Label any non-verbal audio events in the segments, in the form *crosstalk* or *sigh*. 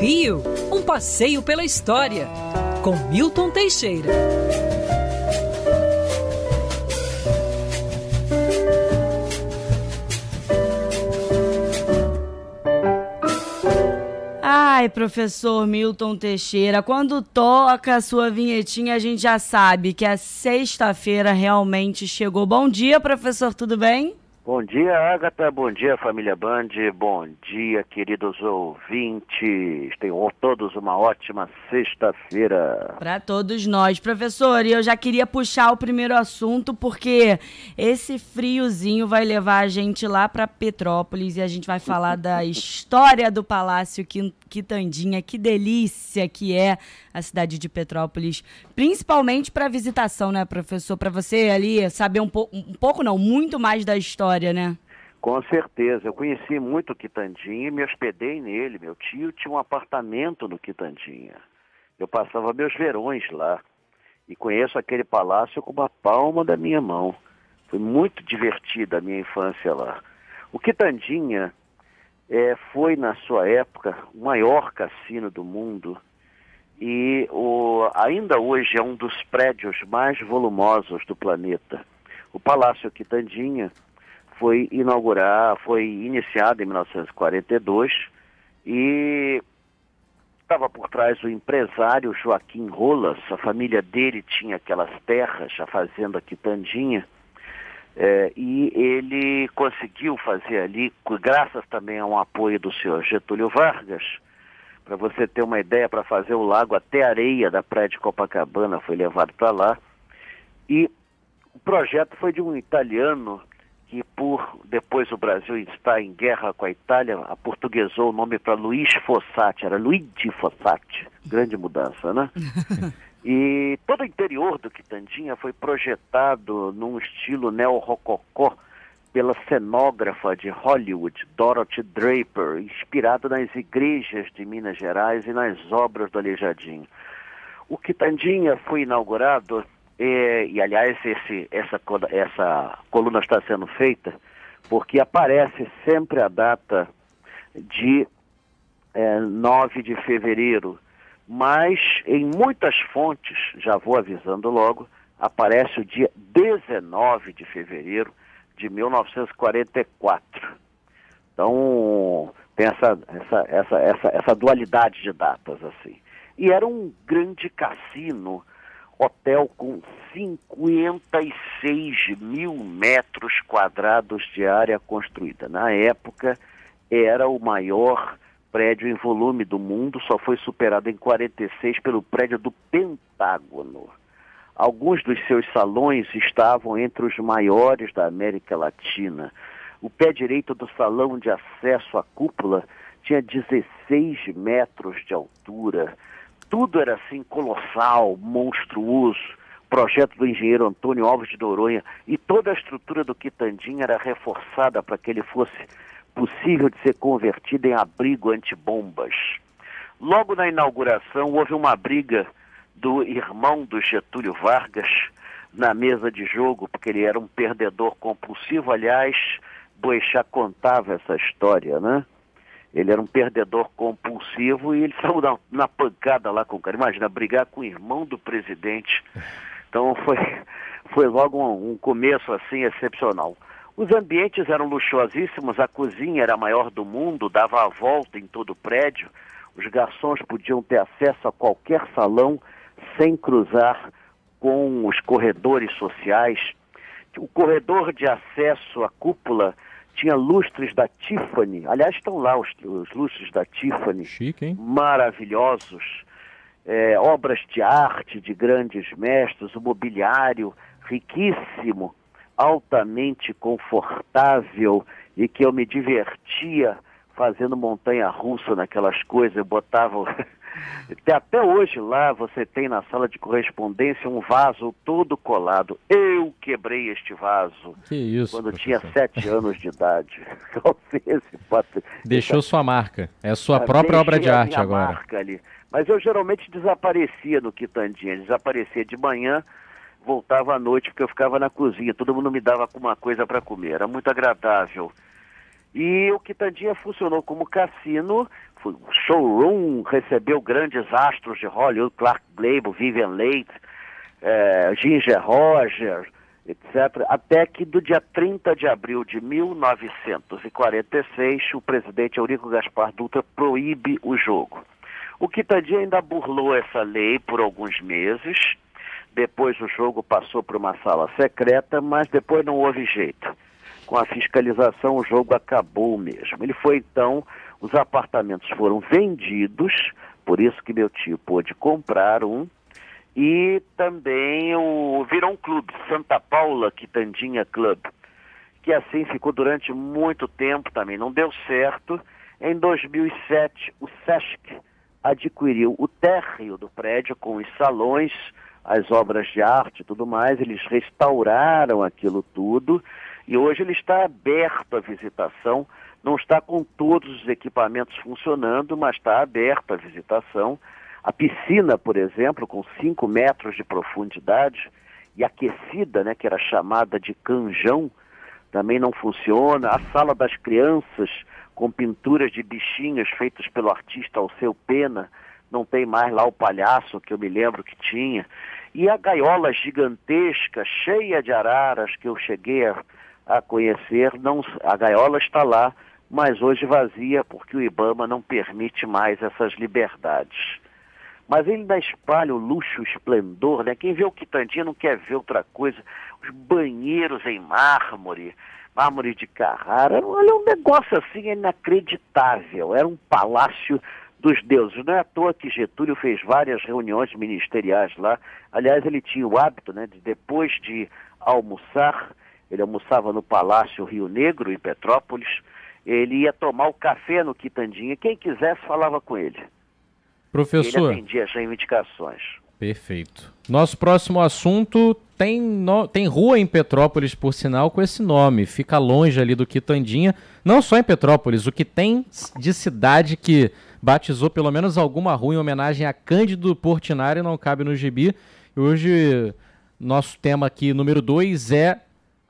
Rio, um passeio pela história, com Milton Teixeira. Ai, professor Milton Teixeira, quando toca a sua vinhetinha, a gente já sabe que a sexta-feira realmente chegou. Bom dia, professor, tudo bem? Bom dia, Agatha. Bom dia, família Band. Bom dia, queridos ouvintes. Tenham todos uma ótima sexta-feira. Para todos nós, professor. E eu já queria puxar o primeiro assunto porque esse friozinho vai levar a gente lá para Petrópolis e a gente vai falar da *laughs* história do Palácio Quitandinha. Que delícia que é a cidade de Petrópolis, principalmente para visitação, né, professor? Para você ali saber um, po um pouco, não, muito mais da história, né? Com certeza. Eu conheci muito o Quitandinha e me hospedei nele. Meu tio tinha um apartamento no Quitandinha. Eu passava meus verões lá e conheço aquele palácio com uma palma da minha mão. Foi muito divertida a minha infância lá. O Quitandinha é, foi, na sua época, o maior cassino do mundo e o, ainda hoje é um dos prédios mais volumosos do planeta. O Palácio Quitandinha foi inaugurar, foi iniciado em 1942 e estava por trás o empresário Joaquim Rolas, a família dele tinha aquelas terras, a fazenda Quitandinha, é, e ele conseguiu fazer ali, graças também a um apoio do senhor Getúlio Vargas, para você ter uma ideia, para fazer o lago até areia da praia de Copacabana foi levado para lá. E o projeto foi de um italiano que, por depois o Brasil estar em guerra com a Itália, aportuguesou o nome para Luiz Fossati, era Luigi Fossati. Grande mudança, né? *laughs* e todo o interior do Quitandinha foi projetado num estilo neo-rococó, pela cenógrafa de Hollywood, Dorothy Draper, inspirado nas igrejas de Minas Gerais e nas obras do Aleijadinho. O Quitandinha foi inaugurado, é, e aliás esse, essa, essa coluna está sendo feita, porque aparece sempre a data de é, 9 de fevereiro, mas em muitas fontes, já vou avisando logo, aparece o dia 19 de fevereiro, de 1944. Então, tem essa, essa, essa, essa, essa dualidade de datas, assim. E era um grande cassino, hotel com 56 mil metros quadrados de área construída. Na época, era o maior prédio em volume do mundo, só foi superado em 46 pelo prédio do Pentágono. Alguns dos seus salões estavam entre os maiores da América Latina. O pé direito do salão de acesso à cúpula tinha 16 metros de altura. Tudo era assim colossal, monstruoso. Projeto do engenheiro Antônio Alves de Noronha e toda a estrutura do Quitandinha era reforçada para que ele fosse possível de ser convertido em abrigo antibombas. Logo na inauguração houve uma briga do irmão do Getúlio Vargas na mesa de jogo, porque ele era um perdedor compulsivo. Aliás, Boechat contava essa história, né? Ele era um perdedor compulsivo e ele saiu na, na, pancada lá com o cara. Imagina, brigar com o irmão do presidente. Então foi, foi logo um, um começo assim excepcional. Os ambientes eram luxuosíssimos, a cozinha era a maior do mundo, dava a volta em todo o prédio. Os garçons podiam ter acesso a qualquer salão sem cruzar com os corredores sociais. O corredor de acesso à cúpula tinha lustres da Tiffany. Aliás, estão lá os, os lustres da Tiffany. Chique, hein? Maravilhosos. É, obras de arte de grandes mestres, o mobiliário riquíssimo, altamente confortável e que eu me divertia fazendo montanha russa naquelas coisas. Eu botava *laughs* Até hoje lá você tem na sala de correspondência um vaso todo colado. Eu quebrei este vaso que isso, quando professor. tinha sete anos de idade. *laughs* Deixou sua marca. É a sua ah, própria obra de arte agora. Marca ali. Mas eu geralmente desaparecia no Quitandinha. Desaparecia de manhã, voltava à noite porque eu ficava na cozinha. Todo mundo me dava alguma coisa para comer. Era muito agradável. E o Quitandinha funcionou como cassino, showroom, recebeu grandes astros de Hollywood, Clark Gable, Vivian Leigh, é, Ginger Roger, etc. Até que do dia 30 de abril de 1946, o presidente Eurico Gaspar Dutra proíbe o jogo. O Quitandinha ainda burlou essa lei por alguns meses, depois o jogo passou para uma sala secreta, mas depois não houve jeito. Com a fiscalização, o jogo acabou mesmo. Ele foi então, os apartamentos foram vendidos, por isso que meu tio pôde comprar um, e também o virou um clube, Santa Paula Quitandinha Club, que assim ficou durante muito tempo também, não deu certo. Em 2007, o SESC adquiriu o térreo do prédio com os salões, as obras de arte e tudo mais, eles restauraram aquilo tudo e hoje ele está aberto à visitação, não está com todos os equipamentos funcionando, mas está aberto à visitação. A piscina, por exemplo, com 5 metros de profundidade e aquecida, né, que era chamada de canjão, também não funciona. A sala das crianças, com pinturas de bichinhos feitas pelo artista Alceu Pena, não tem mais lá o palhaço que eu me lembro que tinha. E a gaiola gigantesca, cheia de araras, que eu cheguei a, a conhecer, não, a gaiola está lá, mas hoje vazia, porque o Ibama não permite mais essas liberdades. Mas ele ainda espalha o luxo, o esplendor, né? Quem vê o Quitandinha não quer ver outra coisa. Os banheiros em mármore, mármore de Carrara, olha um negócio assim inacreditável. Era um palácio dos deuses. Não é à toa que Getúlio fez várias reuniões ministeriais lá. Aliás, ele tinha o hábito, né, de depois de almoçar, ele almoçava no Palácio Rio Negro, em Petrópolis, ele ia tomar o café no Quitandinha. Quem quisesse falava com ele. Professor. Ele atendia as reivindicações. Perfeito. Nosso próximo assunto tem, no... tem rua em Petrópolis, por sinal, com esse nome. Fica longe ali do Quitandinha. Não só em Petrópolis, o que tem de cidade que batizou pelo menos alguma rua em homenagem a Cândido Portinari não cabe no gibi. E hoje, nosso tema aqui, número 2, é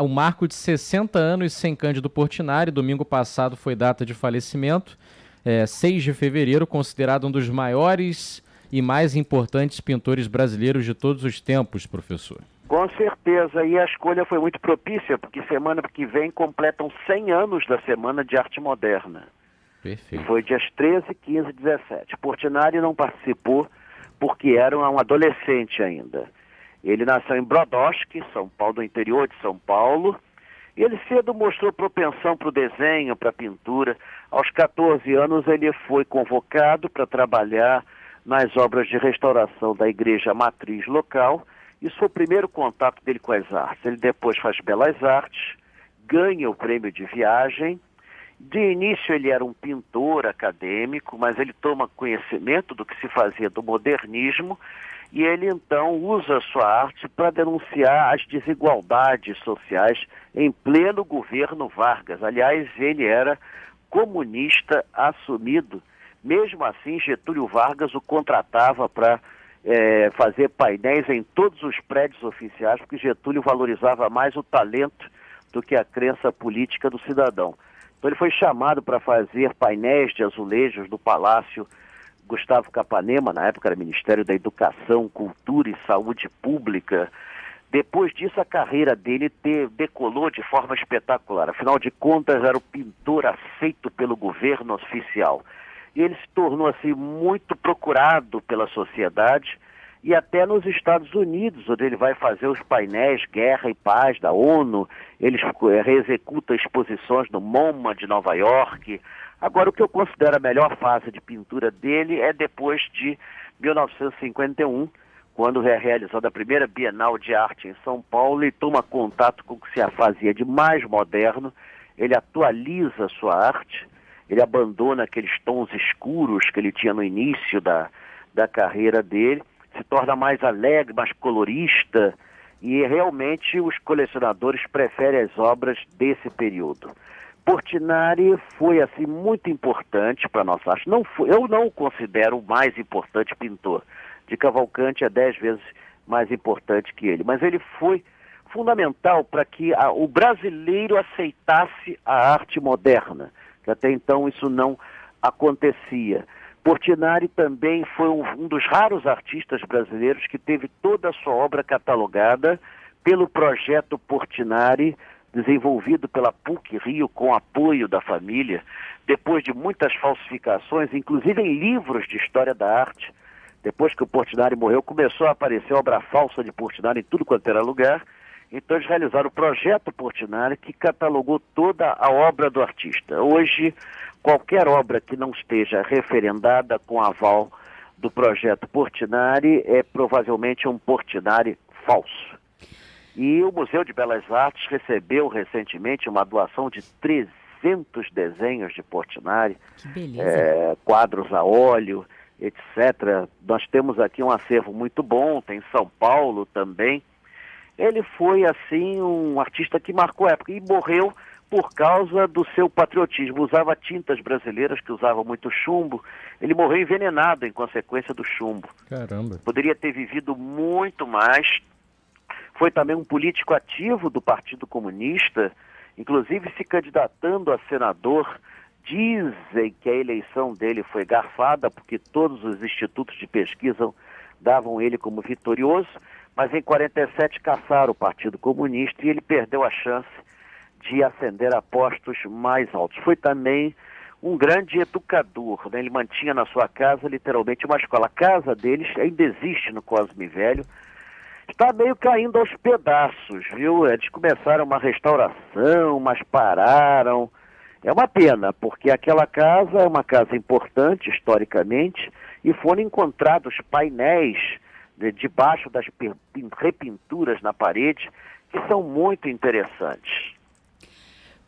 o marco de 60 anos sem Cândido Portinari. Domingo passado foi data de falecimento. É, 6 de fevereiro, considerado um dos maiores e mais importantes pintores brasileiros de todos os tempos, professor. Com certeza, e a escolha foi muito propícia, porque semana que vem completam 100 anos da Semana de Arte Moderna. Perfeito. Foi dias 13, 15 e 17. Portinari não participou porque era um adolescente ainda. Ele nasceu em Brodowski, São Paulo, do interior de São Paulo, e ele cedo mostrou propensão para o desenho, para a pintura. Aos 14 anos ele foi convocado para trabalhar nas obras de restauração da igreja matriz local. Isso foi o primeiro contato dele com as artes. Ele depois faz belas artes, ganha o prêmio de viagem. De início ele era um pintor acadêmico, mas ele toma conhecimento do que se fazia do modernismo e ele então usa sua arte para denunciar as desigualdades sociais em pleno governo Vargas. Aliás, ele era comunista assumido mesmo assim, Getúlio Vargas o contratava para é, fazer painéis em todos os prédios oficiais, porque Getúlio valorizava mais o talento do que a crença política do cidadão. Então ele foi chamado para fazer painéis de azulejos do Palácio Gustavo Capanema, na época era Ministério da Educação, Cultura e Saúde Pública. Depois disso, a carreira dele te, decolou de forma espetacular. Afinal de contas, era o pintor aceito pelo governo oficial e ele se tornou assim muito procurado pela sociedade e até nos Estados Unidos, onde ele vai fazer os painéis Guerra e Paz da ONU, ele reexecuta exposições no MoMA de Nova York. Agora, o que eu considero a melhor fase de pintura dele é depois de 1951, quando é realizada a primeira Bienal de Arte em São Paulo e toma contato com o que se fazia de mais moderno, ele atualiza sua arte, ele abandona aqueles tons escuros que ele tinha no início da, da carreira dele, se torna mais alegre, mais colorista, e realmente os colecionadores preferem as obras desse período. Portinari foi assim muito importante para nossa arte. Não foi, eu não o considero o mais importante pintor. De Cavalcante é dez vezes mais importante que ele, mas ele foi fundamental para que a, o brasileiro aceitasse a arte moderna, que até então isso não acontecia. Portinari também foi um, um dos raros artistas brasileiros que teve toda a sua obra catalogada pelo projeto Portinari, desenvolvido pela PUC Rio com apoio da família, depois de muitas falsificações, inclusive em livros de história da arte. Depois que o Portinari morreu, começou a aparecer obra falsa de Portinari em tudo quanto era lugar. Então eles realizaram o projeto Portinari que catalogou toda a obra do artista. Hoje, qualquer obra que não esteja referendada com aval do projeto Portinari é provavelmente um Portinari falso. E o Museu de Belas Artes recebeu recentemente uma doação de 300 desenhos de Portinari, é, quadros a óleo, etc. Nós temos aqui um acervo muito bom, tem São Paulo também. Ele foi, assim, um artista que marcou a época e morreu por causa do seu patriotismo. Usava tintas brasileiras que usavam muito chumbo. Ele morreu envenenado em consequência do chumbo. Caramba. Poderia ter vivido muito mais, foi também um político ativo do Partido Comunista, inclusive se candidatando a senador. Dizem que a eleição dele foi garfada, porque todos os institutos de pesquisa davam ele como vitorioso, mas em 47 caçaram o Partido Comunista e ele perdeu a chance de ascender a postos mais altos. Foi também um grande educador, né? ele mantinha na sua casa literalmente uma escola. A casa deles ainda existe no Cosme Velho, está meio caindo aos pedaços, viu? Eles começaram uma restauração, mas pararam. É uma pena, porque aquela casa é uma casa importante historicamente e foram encontrados painéis de, debaixo das repinturas na parede que são muito interessantes.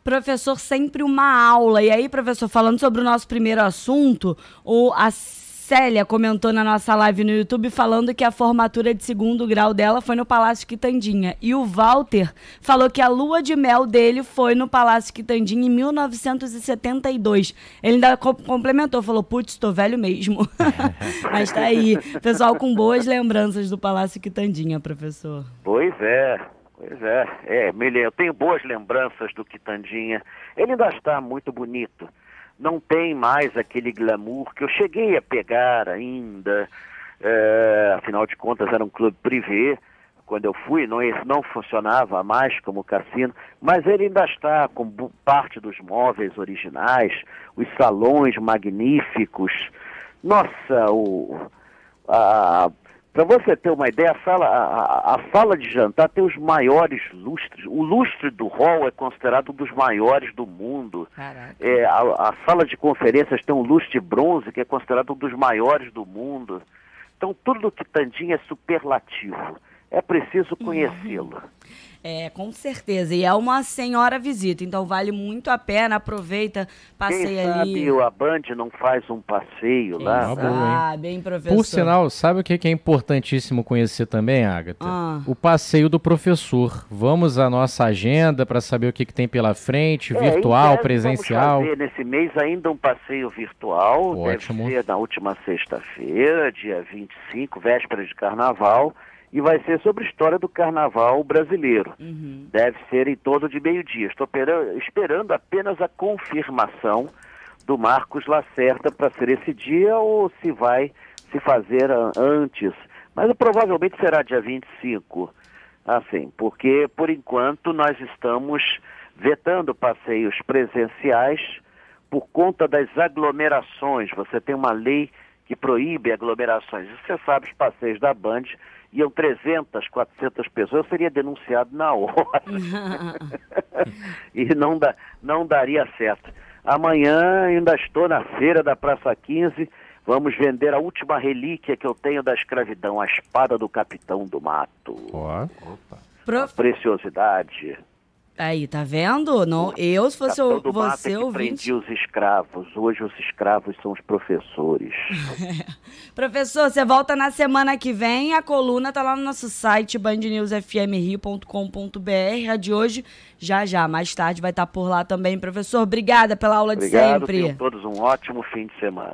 Professor, sempre uma aula. E aí, professor, falando sobre o nosso primeiro assunto, o, a Célia comentou na nossa live no YouTube falando que a formatura de segundo grau dela foi no Palácio Quitandinha. E o Walter falou que a lua de mel dele foi no Palácio Quitandinha em 1972. Ele ainda co complementou, falou: Putz, tô velho mesmo. *laughs* Mas tá aí. Pessoal com boas lembranças do Palácio Quitandinha, professor. Pois é. Pois é, é, eu tenho boas lembranças do Quitandinha. Ele ainda está muito bonito não tem mais aquele glamour que eu cheguei a pegar ainda. É, afinal de contas, era um clube privê. Quando eu fui, não, não funcionava mais como cassino, mas ele ainda está com parte dos móveis originais, os salões magníficos. Nossa, o, a, para você ter uma ideia, a sala, a, a, sala de jantar tem os maiores lustres. O lustre do hall é considerado um dos maiores do mundo. É, a, a, sala de conferências tem um lustre bronze, que é considerado um dos maiores do mundo. Então, tudo do Quitandinha é superlativo. É preciso uhum. É, com certeza. E é uma senhora visita, então vale muito a pena. Aproveita, passeia Quem ali. Sabe, a Band não faz um passeio Quem lá. Ah, bem, professor. Por sinal, sabe o que é importantíssimo conhecer também, Agatha? Ah. O passeio do professor. Vamos à nossa agenda para saber o que, que tem pela frente, é, virtual, presencial. Vamos fazer nesse mês ainda um passeio virtual. Ótimo. Deve ser na última sexta-feira, dia 25, véspera de carnaval e vai ser sobre a história do carnaval brasileiro. Uhum. Deve ser em torno de meio-dia. Estou esperando apenas a confirmação do Marcos Lacerda para ser esse dia ou se vai se fazer antes. Mas provavelmente será dia 25. Assim, porque por enquanto nós estamos vetando passeios presenciais por conta das aglomerações. Você tem uma lei que proíbe aglomerações. Você sabe, os passeios da Band iam 300, 400 pessoas, eu seria denunciado na hora. *laughs* e não, dá, não daria certo. Amanhã ainda estou na feira da Praça 15, vamos vender a última relíquia que eu tenho da escravidão, a espada do capitão do mato. Opa. Prof... Preciosidade. Aí, tá vendo? Não, eu, se fosse o, você é ouvinte... os escravos. Hoje os escravos são os professores. *laughs* Professor, você volta na semana que vem. A coluna tá lá no nosso site, bandnewsfmrio.com.br. A de hoje, já já, mais tarde, vai estar tá por lá também. Professor, obrigada pela aula Obrigado, de sempre. Obrigado, todos um ótimo fim de semana.